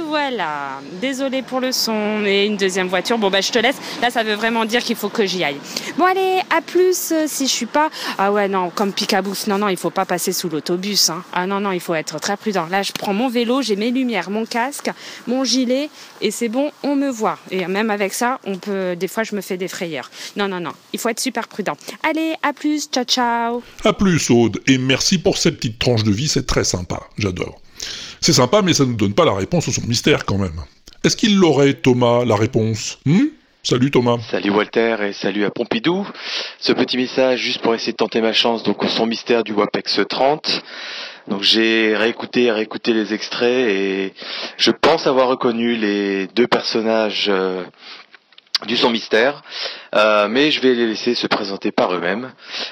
Voilà. Désolée pour le son. Et une deuxième voiture. Bon, bah, je te laisse. Là, ça veut vraiment dire qu'il faut que j'y aille. Bon, allez, à plus euh, si je suis pas. Ah ouais, non, comme Picabous. Non, non, il faut pas passer sous l'autobus. hein. Ah non, non, il faut être très prudent. Là, je prends mon vélo, j'ai mes lumières, mon casque, mon gilet, et c'est bon, on me voit. Et même avec ça, on peut. Des fois, je me fais des frayeurs. Non, non, non, il faut être super prudent. Allez, à plus. Ciao, ciao. À plus, Aude, et merci pour cette petite tranche de vie, c'est très sympa, j'adore. C'est sympa, mais ça ne nous donne pas la réponse au son mystère quand même. Est-ce qu'il l'aurait, Thomas, la réponse? Hmm? Salut Thomas. Salut Walter et salut à Pompidou. Ce petit message juste pour essayer de tenter ma chance donc au son mystère du WAPEX 30. Donc j'ai réécouté et réécouté les extraits et je pense avoir reconnu les deux personnages euh, du son mystère, Euh, mais je vais les laisser se présenter par eux-mêmes.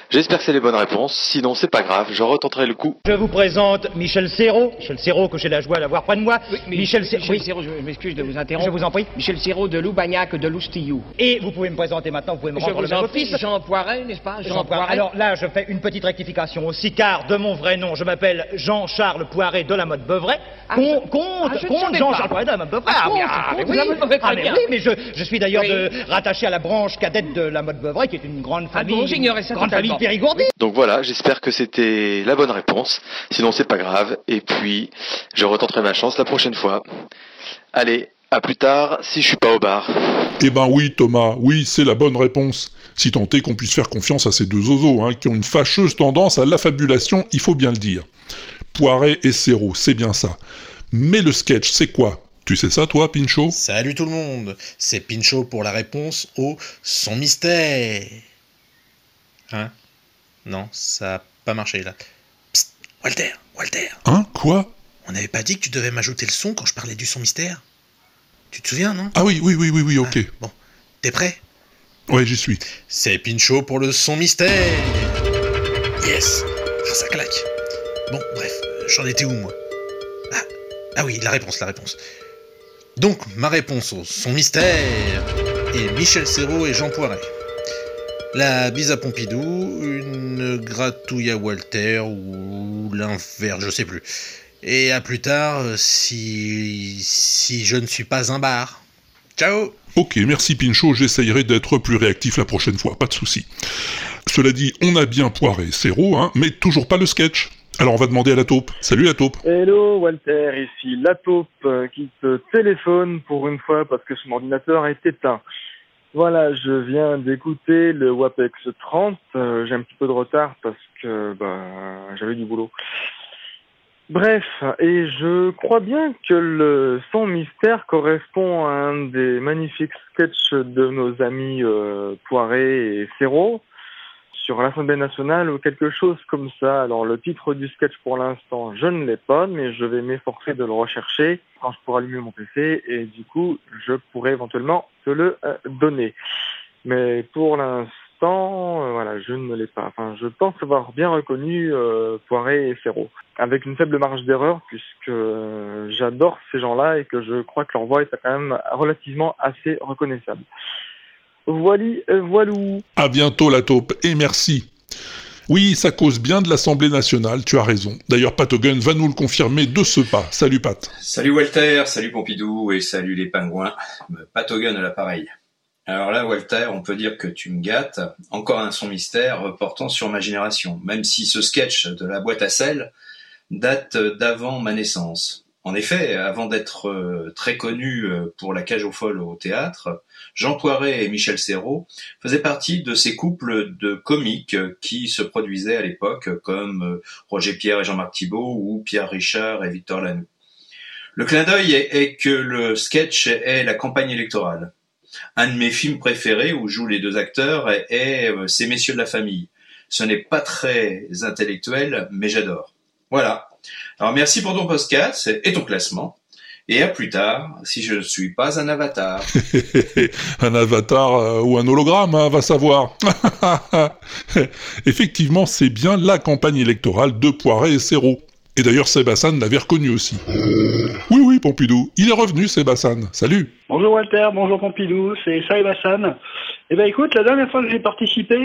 J'espère que c'est les bonnes réponses, sinon c'est pas grave, je retenterai le coup. Je vous présente Michel Serrault. Michel Serrault, que j'ai la joie d'avoir près de moi. Michel, Ser- Michel oui. Serrault, je m'excuse de vous interrompre. Je vous en prie. Michel Serrault de Loubagnac de Loustillou. Et vous pouvez me présenter maintenant, vous pouvez me Je rendre vous le office. Jean Poiret, n'est-ce pas? Jean Poiret. Alors là, je fais une petite rectification aussi, car de mon vrai nom, je m'appelle Jean-Charles Poiret de la mode Beuvray. Ah, Con- je- Comte, ah, je savais Jean-Charles pas. Poiret de la mode Beuvray. Ah, mais, ah, oui, Ah, mais bien. oui, mais je, je suis d'ailleurs Oui. rattaché à la branche cadette de la mode Beuvray, qui est une grande Ah famille. bon, j'ignorais ça Grande famille périgourdine. Donc voilà, j'espère que c'était la bonne réponse. Sinon, c'est pas grave. Et puis, je retenterai ma chance la prochaine fois. Allez, à plus tard, si je suis pas au bar. Eh ben oui, Thomas, oui, c'est la bonne réponse. Si tant est qu'on puisse faire confiance à ces deux oiseaux, hein, qui ont une fâcheuse tendance à l'affabulation, il faut bien le dire. Poiret et Serrault, c'est bien ça. Mais le sketch, c'est quoi? Tu sais ça, toi, Pinchot? Salut tout le monde, c'est Pinchot pour la réponse au son mystère. Hein? Non, ça a pas marché là. Psst, Walter, Walter, Hein? Quoi? On n'avait pas dit que tu devais m'ajouter le son quand je parlais du son mystère? Tu te souviens, non? Ah oui, oui, oui, oui, oui, ok. T'es prêt? Ouais, j'y suis. C'est Pinchot pour le son mystère. Yes, ah, ça claque. Bon, bref, j'en étais où moi? Ah, ah oui, la réponse, la réponse. Donc, ma réponse au son mystère est Michel Serrault et Jean Poiret. La bise à Pompidou, une gratouille à Walter ou l'inverse, je sais plus. Et à plus tard, si si je ne suis pas un bar. Ciao Ok, merci Pinchot, j'essayerai d'être plus réactif la prochaine fois, pas de souci. Cela dit, on a bien poiré Serrault, hein, mais toujours pas le sketch. Alors on va demander à la taupe. Salut la taupe. Hello Walter, ici la taupe euh, qui te téléphone pour une fois parce que son ordinateur est éteint. Voilà, je viens d'écouter le WAPEX 30. euh, J'ai un petit peu de retard parce que bah, j'avais du boulot. Bref, et je crois bien que le son mystère correspond à un des magnifiques sketchs de nos amis euh, Poiré et Serrault sur l'Assemblée nationale ou quelque chose comme ça. Alors le titre du sketch pour l'instant, je ne l'ai pas, mais je vais m'efforcer de le rechercher quand je pourrai allumer mon PC et du coup, je pourrai éventuellement te le euh, donner. Mais pour l'instant, euh, voilà, je ne l'ai pas. Enfin, je pense avoir bien reconnu euh, Poiré et Serrault, avec une faible marge d'erreur puisque j'adore ces gens-là et que je crois que leur voix est quand même relativement assez reconnaissable. Voili, euh, voilou. À bientôt la taupe, et merci. Oui, ça cause bien de l'Assemblée nationale, tu as raison. D'ailleurs, Pat Hogan va nous le confirmer de ce pas. Salut Pat. Salut Walter, salut Pompidou et salut les pingouins. Pat Hogan à l'appareil. Alors là, Walter, on peut dire que tu me gâtes. Encore un son mystère portant sur ma génération, même si ce sketch de la boîte à sel date d'avant ma naissance. En effet, avant d'être euh, très connu euh, pour la cage aux folles au théâtre, Jean Poiret et Michel Serrault faisaient partie de ces couples de comiques qui se produisaient à l'époque, comme euh, Roger Pierre et Jean-Marc Thibault ou Pierre Richard et Victor Lanoux. Le clin d'œil est, que le sketch est la campagne électorale. Un de mes films préférés où jouent les deux acteurs est, Ces messieurs de la famille. Ce n'est pas très intellectuel, mais j'adore. Voilà. Alors merci pour ton podcast et ton classement. Et à plus tard, si je ne suis pas un avatar. un avatar euh, ou un hologramme, hein, va savoir. Effectivement, c'est bien la campagne électorale de Poiret et Serrault. Et d'ailleurs, Sébastien l'avait reconnu aussi. Oui, oui, Pompidou, il est revenu, Sébastien. Salut. Bonjour Walter, bonjour Pompidou, c'est Hassan. Eh ben écoute, la dernière fois que j'ai participé,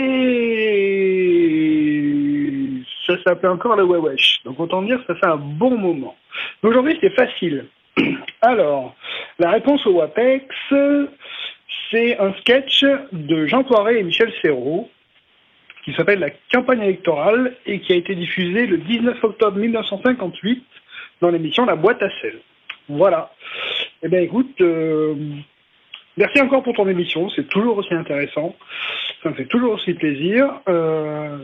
ça s'appelait encore le Wewesh. Donc autant dire que ça fait un bon moment. Aujourd'hui, c'est facile. Alors, la réponse au WAPEX, c'est un sketch de Jean Poiret et Michel Serrault qui s'appelle La campagne électorale et qui a été diffusé le 19 octobre 1958 dans l'émission La boîte à sel. Voilà. Eh bien écoute, euh, merci encore pour ton émission, c'est toujours aussi intéressant, ça me fait toujours aussi plaisir. Euh,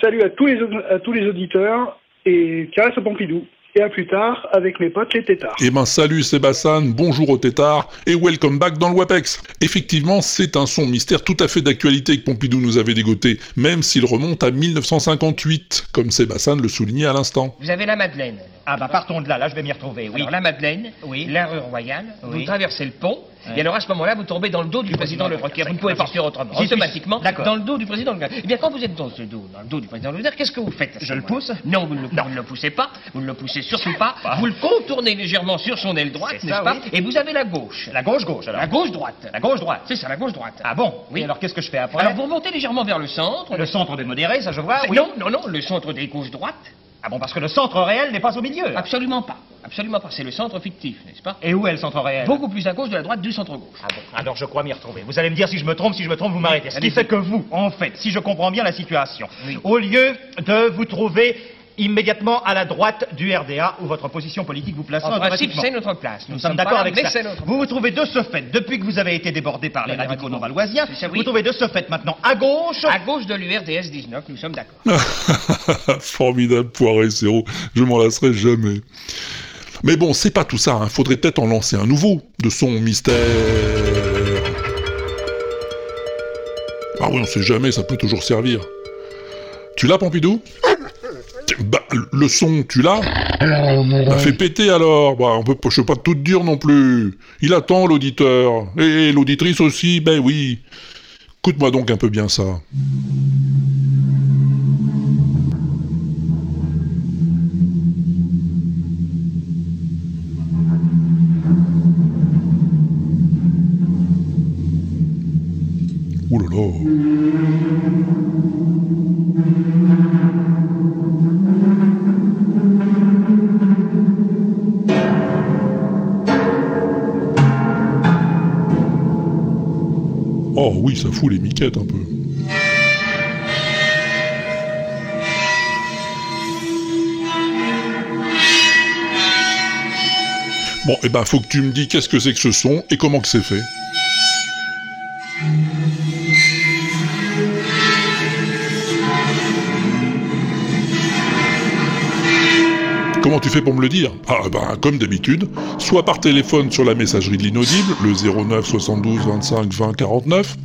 salut à tous les, à tous les auditeurs et caresse à Pompidou. Et à plus tard avec mes potes les tétards. Eh ben salut Sébastien, bonjour au tétard et welcome back dans le WAPEX. Effectivement, c'est un son mystère tout à fait d'actualité que Pompidou nous avait dégoté, même s'il remonte à 1958, comme Sébastien le soulignait à l'instant. Vous avez la Madeleine. Ah bah partons de là, là je vais m'y retrouver, oui. Alors la Madeleine, Oui. la rue Royale, Oui. vous traversez le pont. Et alors à ce moment-là, vous tombez dans le dos du président Le. Vous ne pouvez pas faire autrement. Automatiquement, dans le dos du président Le Eh bien, quand vous êtes dans ce dos, dans le dos du président Le qu'est-ce que vous faites Je le pousse Non, vous ne, le, poussez pas, vous ne le poussez surtout pas, vous le contournez légèrement sur son aile droite, n'est-ce pas. Et vous avez la gauche. La gauche-gauche alors La gauche-droite. La gauche-droite C'est ça, la gauche-droite. Ah bon Oui. Alors qu'est-ce que je fais après Alors vous remontez légèrement vers le centre. Le centre des modérés, ça je vois, oui. Non, non, non, le centre des gauches-droites. Ah bon, parce que le centre réel n'est pas au milieu. Absolument pas. Absolument pas, c'est le centre fictif, n'est-ce pas? Et où est le centre réel? Beaucoup plus à gauche de la droite du centre-gauche. Ah bon, alors je crois m'y retrouver. Vous allez me dire si je me trompe, si je me trompe, vous m'arrêtez. Ce qui fait que vous, en fait, si je comprends bien la situation, au lieu de vous trouver immédiatement à la droite du RDA où votre position politique vous placera En principe, c'est notre place. Nous, Nous sommes sommes d'accord avec ça. Vous vous trouvez de ce fait, depuis que vous avez été débordé par les radicaux non-valoisiens, vous trouvez de ce fait maintenant à gauche. À gauche de l'URDS 19, nous sommes d'accord. Formidable poiré zéro, je m'en lasserai jamais. Mais bon, c'est pas tout ça, hein. faudrait peut-être en lancer un nouveau, de son mystère. Ah oui, on sait jamais, ça peut toujours servir. Tu l'as, Pompidou? Bah, le son, tu l'as Bah, fais péter alors Bah, on peut, je pas tout te dire non plus. Il attend, l'auditeur. Et l'auditrice aussi, ben oui. Écoute-moi donc un peu bien ça. Ouh. Un peu. Bon, et ben faut que tu me dis qu'est-ce que c'est que ce son et comment que c'est fait. Comment tu fais pour me le dire? Ah ben comme d'habitude, soit par téléphone sur la messagerie de l'inaudible, le 09 72 25 20 49,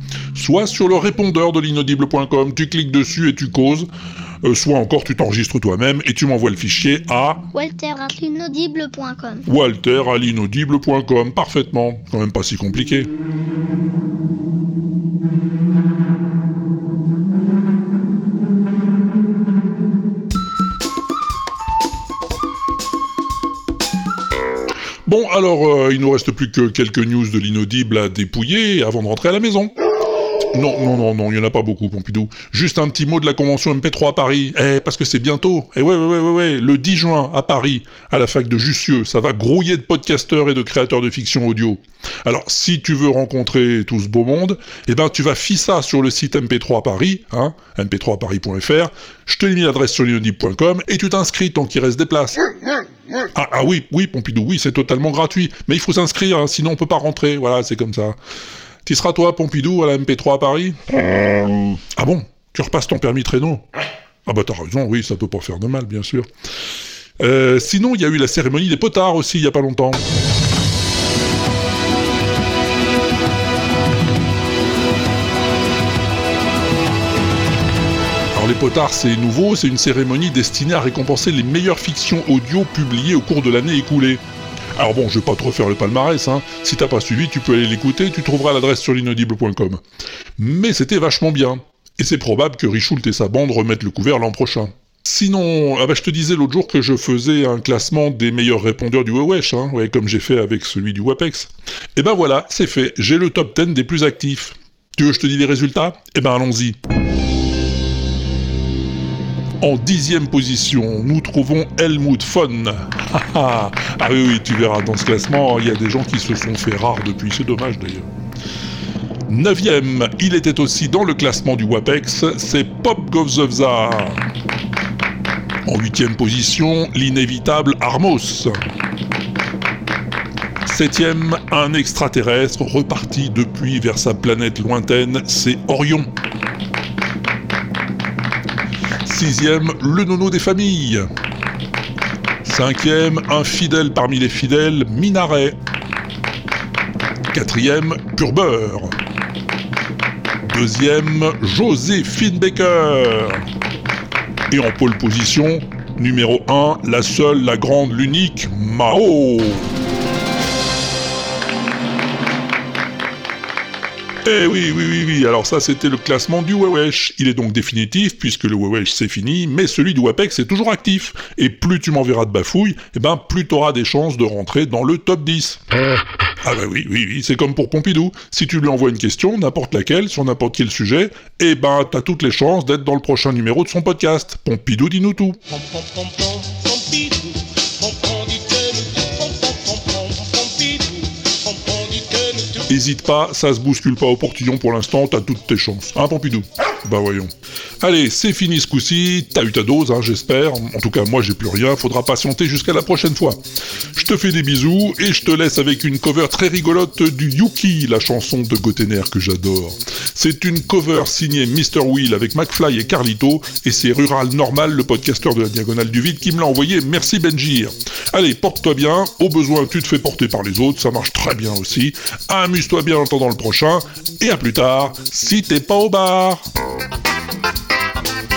soit sur le répondeur de l'inaudible.com, tu cliques dessus et tu causes, euh, soit encore tu t'enregistres toi-même et tu m'envoies le fichier à walter.inaudible.com walter à l'inaudible.com, parfaitement, quand même pas si compliqué. Bon, alors, euh, il nous reste plus que quelques news de l'inaudible à dépouiller avant de rentrer à la maison. Non, non, non, non, il y en a pas beaucoup, Pompidou. Juste un petit mot de la convention MP3 à Paris. Eh, parce que c'est bientôt. Eh ouais, ouais, ouais, ouais, ouais, le 10 juin à Paris, à la fac de Jussieu, ça va grouiller de podcasteurs et de créateurs de fiction audio. Alors, si tu veux rencontrer tout ce beau monde, eh ben, tu vas fier ça sur le site MP3 Paris, hein, mp3paris.fr. Je te mis l'adresse sur l'inaudible.com et tu t'inscris tant qu'il reste des places. Ah, ah oui, oui, Pompidou, oui, c'est totalement gratuit. Mais il faut s'inscrire, hein, sinon on peut pas rentrer. Voilà, c'est comme ça. Tu seras toi, Pompidou, à la MP3 à Paris Ah bon Tu repasses ton permis traîneau Ah bah t'as raison, oui, ça peut pas faire de mal, bien sûr. Euh, sinon, il y a eu la cérémonie des potards aussi, il y a pas longtemps. Alors les potards, c'est nouveau, c'est une cérémonie destinée à récompenser les meilleures fictions audio publiées au cours de l'année écoulée. Alors bon, je vais pas te refaire le palmarès, hein. Si t'as pas suivi, tu peux aller l'écouter, tu trouveras l'adresse sur l'inaudible.com. Mais c'était vachement bien. Et c'est probable que Richoult et sa bande remettent le couvert l'an prochain. Sinon, ah bah, je te disais l'autre jour que je faisais un classement des meilleurs répondeurs du Wewesh, hein, ouais, comme j'ai fait avec celui du Wapex. Et ben voilà, c'est fait, j'ai le top 10 des plus actifs. Tu veux que je te dise les résultats? Eh ben allons-y. En dixième position, nous trouvons Helmut Von. ah oui, oui, tu verras, dans ce classement, il y a des gens qui se sont fait rares depuis, c'est dommage d'ailleurs. Neuvième, il était aussi dans le classement du WAPEX, c'est Pop Govzovza. En huitième position, l'inévitable Armos. Septième, un extraterrestre reparti depuis vers sa planète lointaine, c'est Orion. Sixième, le nono des familles. Cinquième, un fidèle parmi les fidèles, Minaret. Quatrième, Pur. Deuxième, Joséphine Baker. Et en pole position, numéro 1, la seule, la grande, l'unique, Mao. Eh oui, oui, oui, oui, alors ça c'était le classement du Wewesh. Il est donc définitif puisque le Wewesh c'est fini, mais celui du Wapex est toujours actif. Et plus tu m'enverras de bafouilles, eh ben plus t'auras des chances de rentrer dans le top 10. Ah bah oui, oui, oui, c'est comme pour Pompidou. Si tu lui envoies une question, n'importe laquelle, sur n'importe quel sujet, eh ben t'as toutes les chances d'être dans le prochain numéro de son podcast. Pompidou dis-nous tout. Hésite pas, ça se bouscule pas au portillon pour l'instant, t'as toutes tes chances. Hein, Pompidou? Bah voyons. Allez, c'est fini ce coup-ci, t'as eu ta dose, hein, j'espère. En tout cas, moi j'ai plus rien, faudra patienter jusqu'à la prochaine fois. Je te fais des bisous et je te laisse avec une cover très rigolote du Yuki, la chanson de Gotener que j'adore. C'est une cover signée Mr. Will avec McFly et Carlito, et c'est Rural Normal, le podcasteur de la Diagonale du Vide, qui me l'a envoyé. Merci Benjir. Allez, porte-toi bien. Au besoin, tu te fais porter par les autres, ça marche très bien aussi. Amuse-toi bien en attendant le prochain, et à plus tard, si t'es pas au bar. Il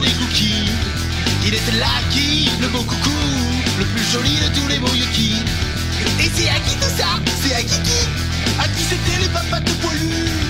des cookies. Il était là qui Le beau coucou Le plus joli de tous les beaux Yuki. Et c'est à qui tout ça? C'est à qui qui À qui c'était les papas de poilu?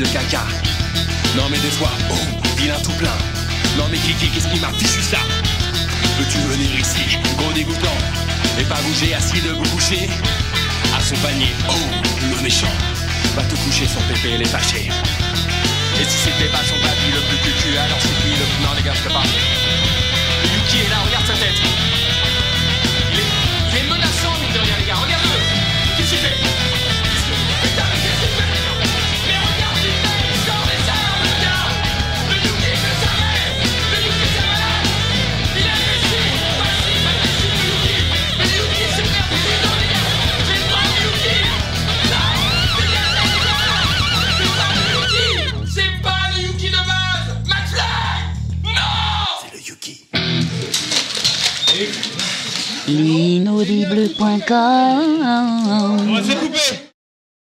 De caca. Non mais des fois, oh, vilain tout plein. Non mais Kiki, qu'est-ce qui m'a fichu ça? Peux-tu venir ici, gros dégoûtant Et pas bouger assis debout couché À son panier, oh, le méchant Va te coucher, son pépé, il est fâché Et si c'était pas son papy le plus cucu Alors c'est qui le. Non les gars, je peux pas. Yuki est là, regarde sa tête L'inaudible.com